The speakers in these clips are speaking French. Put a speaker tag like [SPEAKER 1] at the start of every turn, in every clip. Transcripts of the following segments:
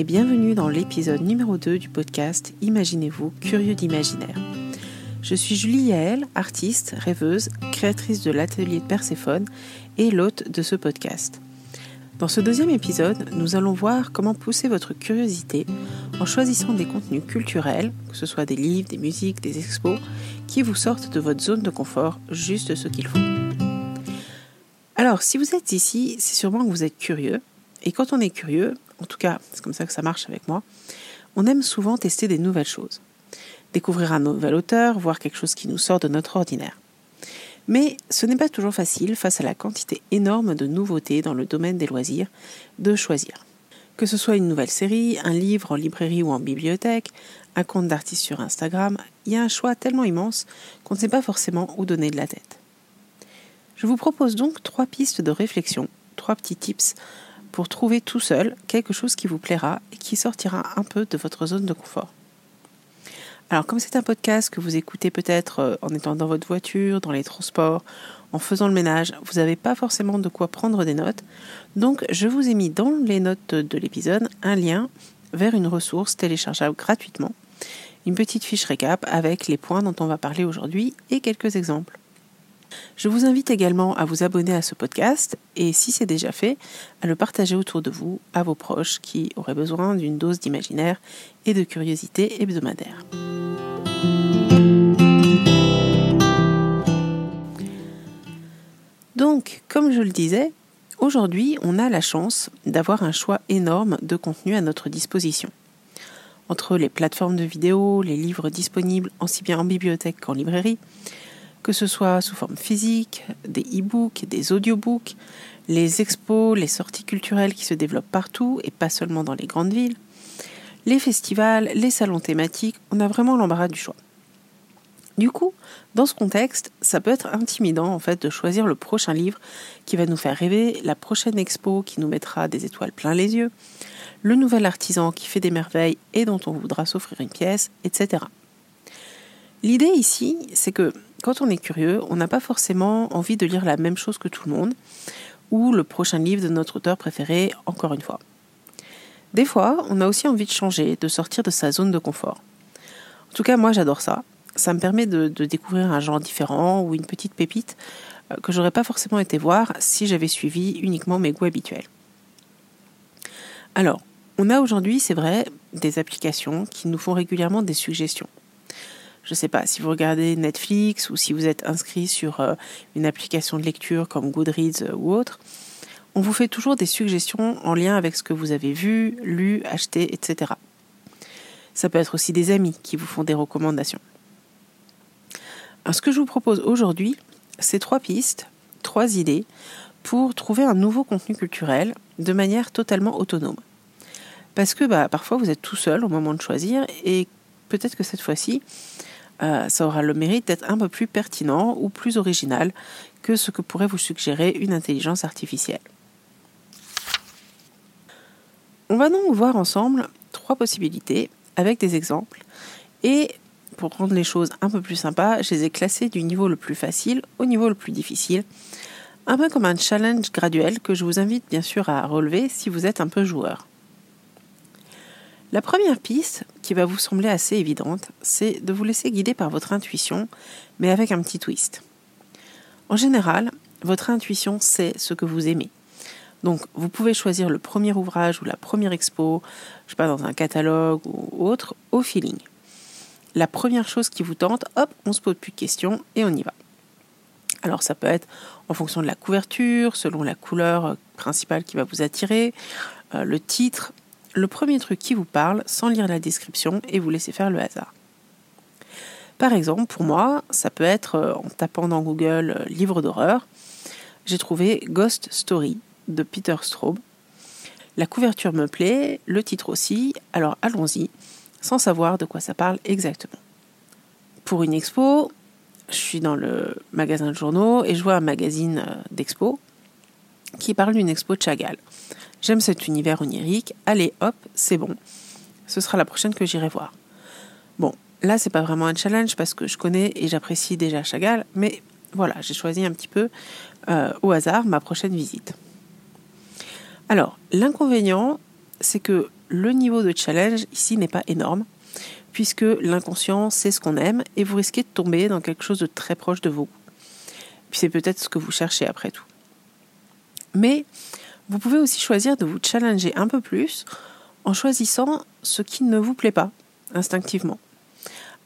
[SPEAKER 1] Et bienvenue dans l'épisode numéro 2 du podcast Imaginez-vous, curieux d'imaginaire. Je suis Julie Yael, artiste, rêveuse, créatrice de l'atelier de Perséphone et l'hôte de ce podcast. Dans ce deuxième épisode, nous allons voir comment pousser votre curiosité en choisissant des contenus culturels, que ce soit des livres, des musiques, des expos, qui vous sortent de votre zone de confort juste ce qu'il faut. Alors, si vous êtes ici, c'est sûrement que vous êtes curieux. Et quand on est curieux, en tout cas, c'est comme ça que ça marche avec moi, on aime souvent tester des nouvelles choses. Découvrir un nouvel auteur, voir quelque chose qui nous sort de notre ordinaire. Mais ce n'est pas toujours facile, face à la quantité énorme de nouveautés dans le domaine des loisirs, de choisir. Que ce soit une nouvelle série, un livre en librairie ou en bibliothèque, un compte d'artiste sur Instagram, il y a un choix tellement immense qu'on ne sait pas forcément où donner de la tête. Je vous propose donc trois pistes de réflexion, trois petits tips pour trouver tout seul quelque chose qui vous plaira et qui sortira un peu de votre zone de confort. Alors comme c'est un podcast que vous écoutez peut-être euh, en étant dans votre voiture, dans les transports, en faisant le ménage, vous n'avez pas forcément de quoi prendre des notes. Donc je vous ai mis dans les notes de l'épisode un lien vers une ressource téléchargeable gratuitement, une petite fiche récap avec les points dont on va parler aujourd'hui et quelques exemples. Je vous invite également à vous abonner à ce podcast et si c'est déjà fait, à le partager autour de vous, à vos proches qui auraient besoin d'une dose d'imaginaire et de curiosité hebdomadaire. Donc, comme je le disais, aujourd'hui, on a la chance d'avoir un choix énorme de contenu à notre disposition. Entre les plateformes de vidéos, les livres disponibles aussi bien en bibliothèque qu'en librairie, que ce soit sous forme physique, des e-books, des audiobooks, les expos, les sorties culturelles qui se développent partout et pas seulement dans les grandes villes, les festivals, les salons thématiques, on a vraiment l'embarras du choix. Du coup, dans ce contexte, ça peut être intimidant en fait de choisir le prochain livre qui va nous faire rêver, la prochaine expo qui nous mettra des étoiles plein les yeux, le nouvel artisan qui fait des merveilles et dont on voudra s'offrir une pièce, etc. L'idée ici, c'est que quand on est curieux, on n'a pas forcément envie de lire la même chose que tout le monde, ou le prochain livre de notre auteur préféré, encore une fois. Des fois, on a aussi envie de changer, de sortir de sa zone de confort. En tout cas, moi j'adore ça. Ça me permet de, découvrir un genre différent ou une petite pépite euh, que j'aurais pas forcément été voir si j'avais suivi uniquement mes goûts habituels. Alors, on a aujourd'hui, c'est vrai, des applications qui nous font régulièrement des suggestions je ne sais pas, si vous regardez Netflix ou si vous êtes inscrit sur euh, une application de lecture comme Goodreads euh, ou autre, on vous fait toujours des suggestions en lien avec ce que vous avez vu, lu, acheté, etc. Ça peut être aussi des amis qui vous font des recommandations. Ce que je vous propose aujourd'hui, c'est trois pistes, trois idées pour trouver un nouveau contenu culturel de manière totalement autonome. Parce que bah, parfois vous êtes tout seul au moment de choisir et peut-être que cette fois-ci, euh, ça aura le mérite d'être un peu plus pertinent ou plus original que ce que pourrait vous suggérer une intelligence artificielle. On va donc voir ensemble trois possibilités avec des exemples et pour rendre les choses un peu plus sympas, je les ai classées du niveau le plus facile au niveau le plus difficile, un peu comme un challenge graduel que je vous invite bien sûr à relever si vous êtes un peu joueur. La première piste, qui va vous sembler assez évidente, c'est de vous laisser guider par votre intuition, mais avec un petit twist. En général, votre intuition sait ce que vous aimez. Donc, vous pouvez choisir le premier ouvrage ou la première expo, je sais pas, dans un catalogue ou autre, au feeling. La première chose qui vous tente, hop, on se pose plus de questions et on y va. Alors, ça peut être en fonction de la couverture, selon la couleur principale qui va vous attirer, euh, le titre, le premier truc qui vous parle sans lire la description et vous laisser faire le hasard. Par exemple, pour moi, ça peut être euh, en tapant dans Google euh, livre d'horreur, j'ai trouvé Ghost Story de Peter Straub. La couverture me plaît, le titre aussi, alors allons-y, sans savoir de quoi ça parle exactement. Pour une expo, je suis dans le magasin de journaux et je vois un magazine euh, d'expo qui parle d'une expo de Chagall. J'aime cet univers onirique. Allez, hop, c'est bon. Ce sera la prochaine que j'irai voir. Bon, là, c'est pas vraiment un challenge parce que je connais et j'apprécie déjà Chagall, mais voilà, j'ai choisi un petit peu euh, au hasard ma prochaine visite. Alors, l'inconvénient, c'est que le niveau de challenge ici n'est pas énorme, puisque l'inconscient sait ce qu'on aime et vous risquez de tomber dans quelque chose de très proche de vous. Puis c'est peut-être ce que vous cherchez après tout. Mais vous pouvez aussi choisir de vous challenger un peu plus en choisissant ce qui ne vous plaît pas instinctivement.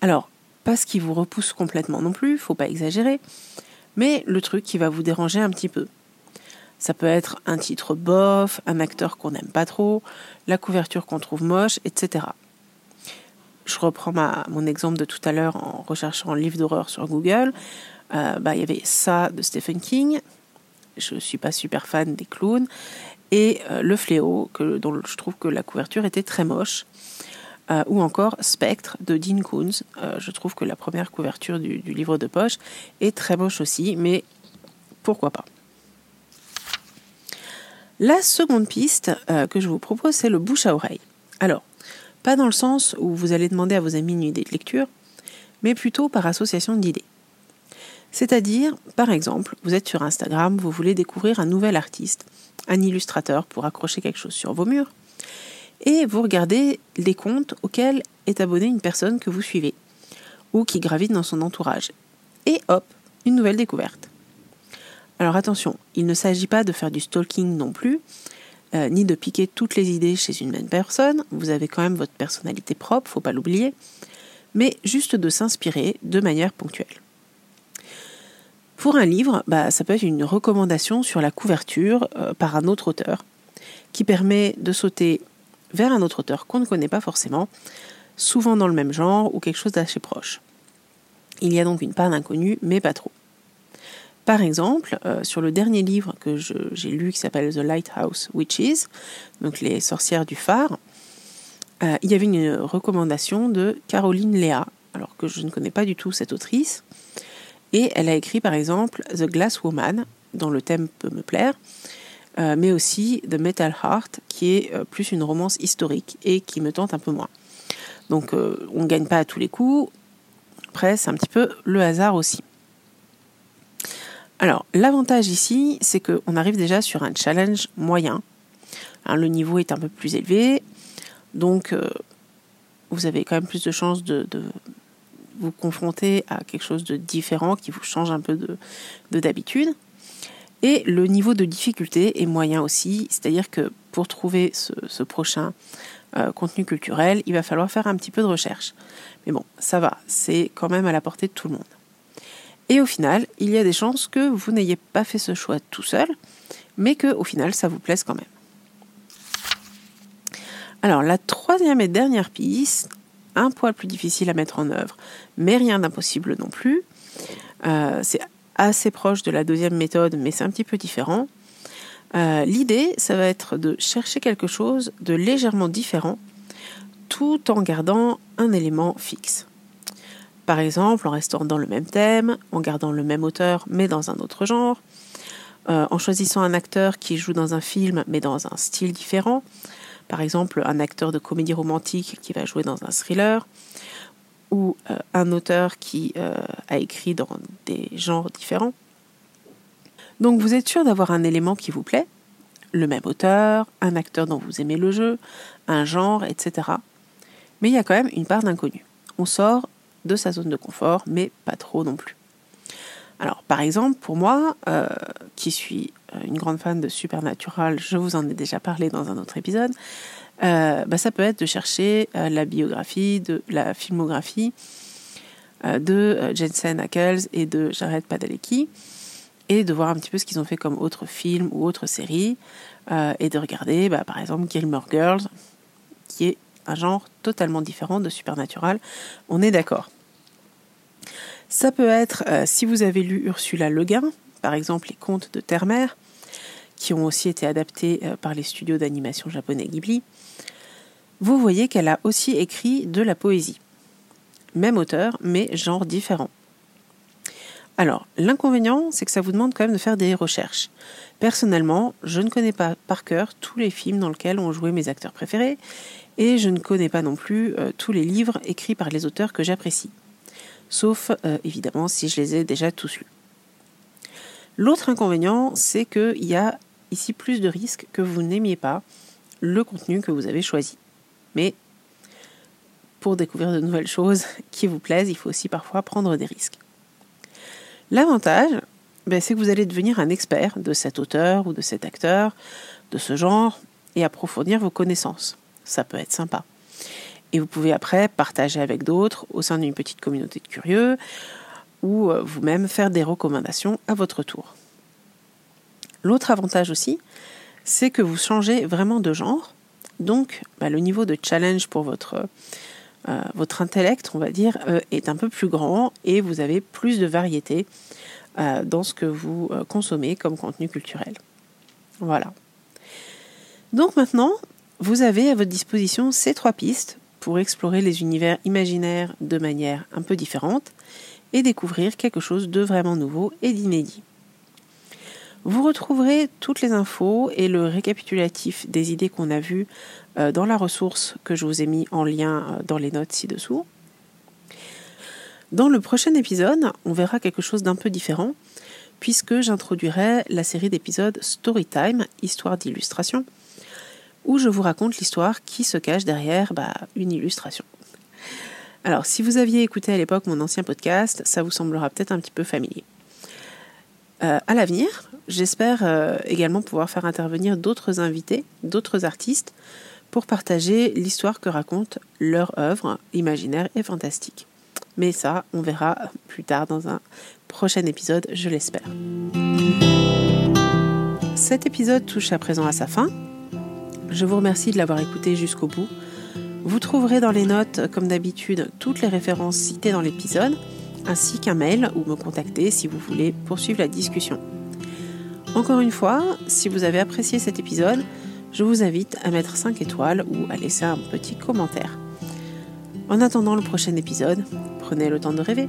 [SPEAKER 1] Alors, pas ce qui vous repousse complètement non plus, faut pas exagérer, mais le truc qui va vous déranger un petit peu. Ça peut être un titre bof, un acteur qu'on n'aime pas trop, la couverture qu'on trouve moche, etc. Je reprends mon exemple de tout à l'heure en recherchant livre d'horreur sur Google. Euh, bah, il y avait ça de Stephen King. Je ne suis pas super fan des clowns. Et euh, Le Fléau, que, dont je trouve que la couverture était très moche. Euh, ou encore Spectre de Dean Koontz. je trouve que la première couverture du, du, livre de poche est très moche aussi, mais pourquoi pas. La seconde piste que je vous propose, c'est le bouche à oreille. Alors, pas dans le sens où vous allez demander à vos amis une idée de lecture, mais plutôt par association d'idées. C'est-à-dire, par exemple, vous êtes sur Instagram, vous voulez découvrir un nouvel artiste, un illustrateur pour accrocher quelque chose sur vos murs, et vous regardez les comptes auxquels est abonnée une personne que vous suivez, ou qui gravite dans son entourage. Et hop, une nouvelle découverte. Alors attention, il ne s'agit pas de faire du stalking non plus, euh, ni de piquer toutes les idées chez une même personne, vous avez quand même votre personnalité propre, faut pas l'oublier, mais juste de s'inspirer de manière ponctuelle. Pour un livre, bah, ça peut être une recommandation sur la couverture euh, par un autre auteur, qui permet de sauter vers un autre auteur qu'on ne connaît pas forcément, souvent dans le même genre ou quelque chose d'assez proche. Il y a donc une part d'inconnu, mais pas trop. Par exemple, euh, sur le dernier livre que j'ai lu qui s'appelle The Lighthouse Witches, donc les sorcières du phare, euh, il y avait une recommandation de Caroline Léa, alors que je ne connais pas du tout cette autrice, et elle a écrit par exemple The Glass Woman, dont le thème peut me plaire, euh, mais aussi The Metal Heart, qui est euh, plus une romance historique et qui me tente un peu moins. Donc euh, on ne gagne pas à tous les coups. Après, c'est un petit peu le hasard aussi. Alors, l'avantage ici, c'est qu'on arrive déjà sur un challenge moyen. Hein, le niveau est un peu plus élevé, donc vous avez quand même plus de chances de, vous confronter à quelque chose de différent qui vous change un peu de d'habitude. Et le niveau de difficulté est moyen aussi, c'est-à-dire que pour trouver ce, prochain euh, contenu culturel, il va falloir faire un petit peu de recherche. Mais bon, ça va, c'est quand même à la portée de tout le monde. Et au final, il y a des chances que vous n'ayez pas fait ce choix tout seul, mais que au final, ça vous plaise quand même. Alors, la troisième et dernière piste, un poil plus difficile à mettre en œuvre, mais rien d'impossible non plus. Euh, c'est assez proche de la deuxième méthode, mais c'est un petit peu différent. Euh, l'idée, ça va être de chercher quelque chose de légèrement différent, tout en gardant un élément fixe. Par exemple, en restant dans le même thème, en gardant le même auteur, mais dans un autre genre, euh, en choisissant un acteur qui joue dans un film, mais dans un style différent, par exemple un acteur de comédie romantique qui va jouer dans un thriller, ou euh, un auteur qui euh, a écrit dans des genres différents. Donc vous êtes sûr d'avoir un élément qui vous plaît, le même auteur, un acteur dont vous aimez le jeu, un genre, etc. Mais il y a quand même une part d'inconnu. On sort de sa zone de confort, mais pas trop non plus. Alors, par exemple, pour moi, euh, qui suis une grande fan de Supernatural, je vous en ai déjà parlé dans un autre épisode, euh, bah, ça peut être de chercher euh, la biographie, de la filmographie de Jensen Ackles et de Jared Padalecki, et de voir un petit peu ce qu'ils ont fait comme autres films ou autres séries, et de regarder, bah, par exemple, Gilmore Girls, qui est un genre totalement différent de Supernatural. On est d'accord. Ça peut être, euh, si vous avez lu Ursula Le Guin, par exemple les contes de Terre-Mère, qui ont aussi été adaptés euh, par les studios d'animation japonais Ghibli, vous voyez qu'elle a aussi écrit de la poésie. Même auteur, mais genre différent. Alors, l'inconvénient, c'est que ça vous demande quand même de faire des recherches. Personnellement, je ne connais pas par cœur tous les films dans lesquels ont joué mes acteurs préférés, et je ne connais pas non plus euh, tous les livres écrits par les auteurs que j'apprécie sauf euh, évidemment si je les ai déjà tous lus. L'autre inconvénient, c'est qu'il y a ici plus de risques que vous n'aimiez pas le contenu que vous avez choisi. Mais pour découvrir de nouvelles choses qui vous plaisent, il faut aussi parfois prendre des risques. L'avantage, ben, c'est que vous allez devenir un expert de cet auteur ou de cet acteur, de ce genre, et approfondir vos connaissances. Ça peut être sympa. Et vous pouvez après partager avec d'autres au sein d'une petite communauté de curieux ou euh, vous-même faire des recommandations à votre tour. L'autre avantage aussi, c'est que vous changez vraiment de genre. Donc, bah, le niveau de challenge pour votre, euh, votre intellect, on va dire, euh, est un peu plus grand et vous avez plus de variété dans ce que vous consommez comme contenu culturel. Voilà. Donc maintenant, vous avez à votre disposition ces trois pistes pour explorer les univers imaginaires de manière un peu différente et découvrir quelque chose de vraiment nouveau et d'inédit. Vous retrouverez toutes les infos et le récapitulatif des idées qu'on a vues euh, dans la ressource que je vous ai mis en lien euh, dans les notes ci-dessous. Dans le prochain épisode, on verra quelque chose d'un peu différent, puisque j'introduirai la série d'épisodes Storytime, histoire d'illustration, où je vous raconte l'histoire qui se cache derrière bah, une illustration. Alors, si vous aviez écouté à l'époque mon ancien podcast, ça vous semblera peut-être un petit peu familier. Euh, à l'avenir, j'espère euh, également pouvoir faire intervenir d'autres invités, d'autres artistes, pour partager l'histoire que raconte leur œuvre imaginaire et fantastique. Mais ça, on verra plus tard dans un prochain épisode, je l'espère. Cet épisode touche à présent à sa fin. Je vous remercie de l'avoir écouté jusqu'au bout. Vous trouverez dans les notes, comme d'habitude, toutes les références citées dans l'épisode, ainsi qu'un mail ou me contacter si vous voulez poursuivre la discussion. Encore une fois, si vous avez apprécié cet épisode, je vous invite à mettre 5 étoiles ou à laisser un petit commentaire. En attendant le prochain épisode, prenez le temps de rêver.